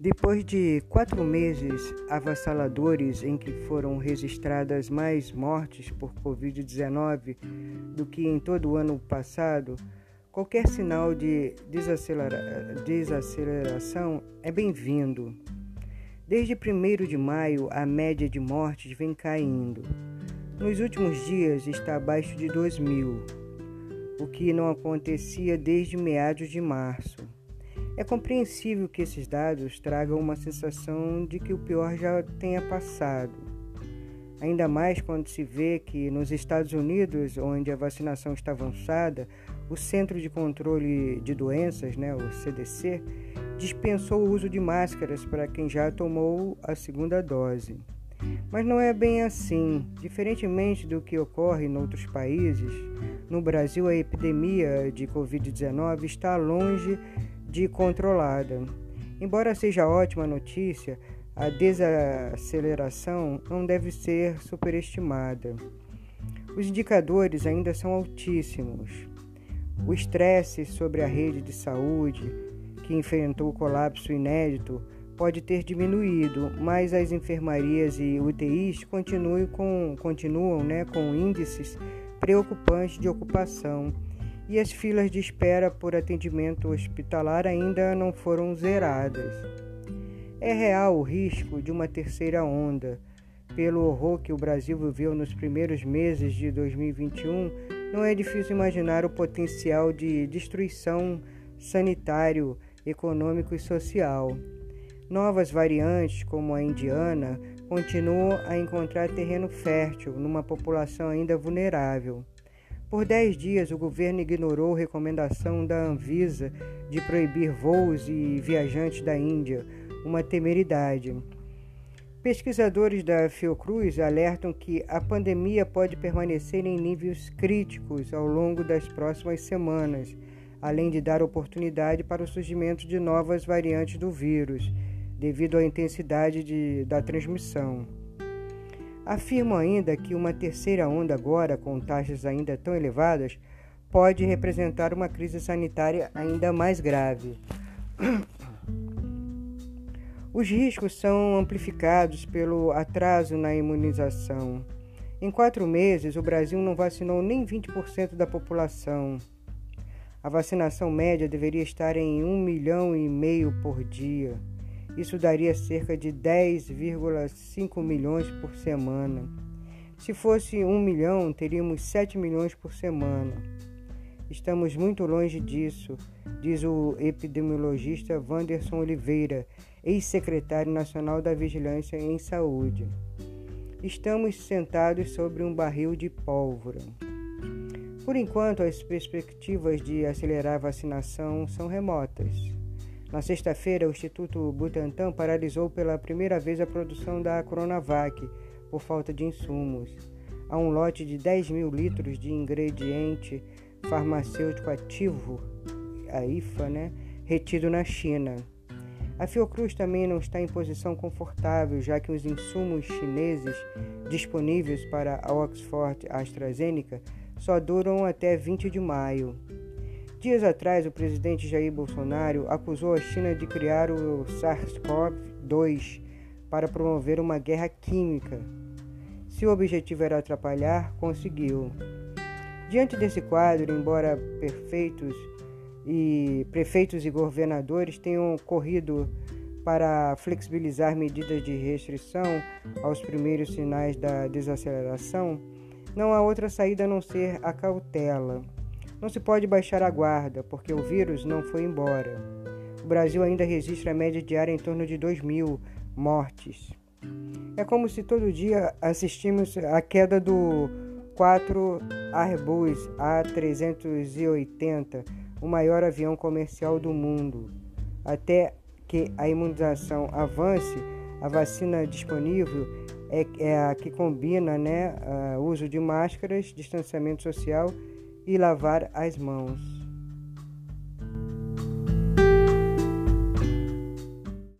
Depois de quatro meses avassaladores em que foram registradas mais mortes por Covid-19 do que em todo o ano passado, qualquer sinal de desacelera desaceleração é bem-vindo. Desde 1 de maio, a média de mortes vem caindo. Nos últimos dias está abaixo de 2 mil, o que não acontecia desde meados de março. É compreensível que esses dados tragam uma sensação de que o pior já tenha passado. Ainda mais quando se vê que nos Estados Unidos, onde a vacinação está avançada, o Centro de Controle de Doenças, né, o CDC, dispensou o uso de máscaras para quem já tomou a segunda dose. Mas não é bem assim. Diferentemente do que ocorre em outros países, no Brasil a epidemia de Covid-19 está longe de controlada. Embora seja ótima notícia, a desaceleração não deve ser superestimada. Os indicadores ainda são altíssimos. O estresse sobre a rede de saúde, que enfrentou o colapso inédito, pode ter diminuído, mas as enfermarias e UTIs continuam com, continuam, né, com índices preocupantes de ocupação e as filas de espera por atendimento hospitalar ainda não foram zeradas. É real o risco de uma terceira onda. Pelo horror que o Brasil viveu nos primeiros meses de 2021, não é difícil imaginar o potencial de destruição sanitário, econômico e social. Novas variantes, como a indiana, continuam a encontrar terreno fértil numa população ainda vulnerável. Por dez dias, o governo ignorou recomendação da Anvisa de proibir voos e viajantes da Índia, uma temeridade. Pesquisadores da Fiocruz alertam que a pandemia pode permanecer em níveis críticos ao longo das próximas semanas, além de dar oportunidade para o surgimento de novas variantes do vírus, devido à intensidade de, da transmissão. Afirmo ainda que uma terceira onda, agora com taxas ainda tão elevadas, pode representar uma crise sanitária ainda mais grave. Os riscos são amplificados pelo atraso na imunização. Em quatro meses, o Brasil não vacinou nem 20% da população. A vacinação média deveria estar em um milhão e meio por dia. Isso daria cerca de 10,5 milhões por semana. Se fosse um milhão, teríamos 7 milhões por semana. Estamos muito longe disso, diz o epidemiologista Wanderson Oliveira, ex-secretário nacional da Vigilância em Saúde. Estamos sentados sobre um barril de pólvora. Por enquanto, as perspectivas de acelerar a vacinação são remotas. Na sexta-feira, o Instituto Butantan paralisou pela primeira vez a produção da Coronavac por falta de insumos. Há um lote de 10 mil litros de ingrediente farmacêutico ativo, a IFA, né, retido na China. A Fiocruz também não está em posição confortável, já que os insumos chineses disponíveis para a Oxford AstraZeneca só duram até 20 de maio. Dias atrás, o presidente Jair Bolsonaro acusou a China de criar o SARS-CoV-2 para promover uma guerra química. Se o objetivo era atrapalhar, conseguiu. Diante desse quadro, embora e prefeitos e governadores tenham corrido para flexibilizar medidas de restrição aos primeiros sinais da desaceleração, não há outra saída a não ser a cautela. Não se pode baixar a guarda, porque o vírus não foi embora. O Brasil ainda registra a média diária em torno de 2 mil mortes. É como se todo dia assistimos à queda do 4 Airbus A380, o maior avião comercial do mundo. Até que a imunização avance, a vacina disponível é, é a que combina né, uso de máscaras, distanciamento social e lavar as mãos.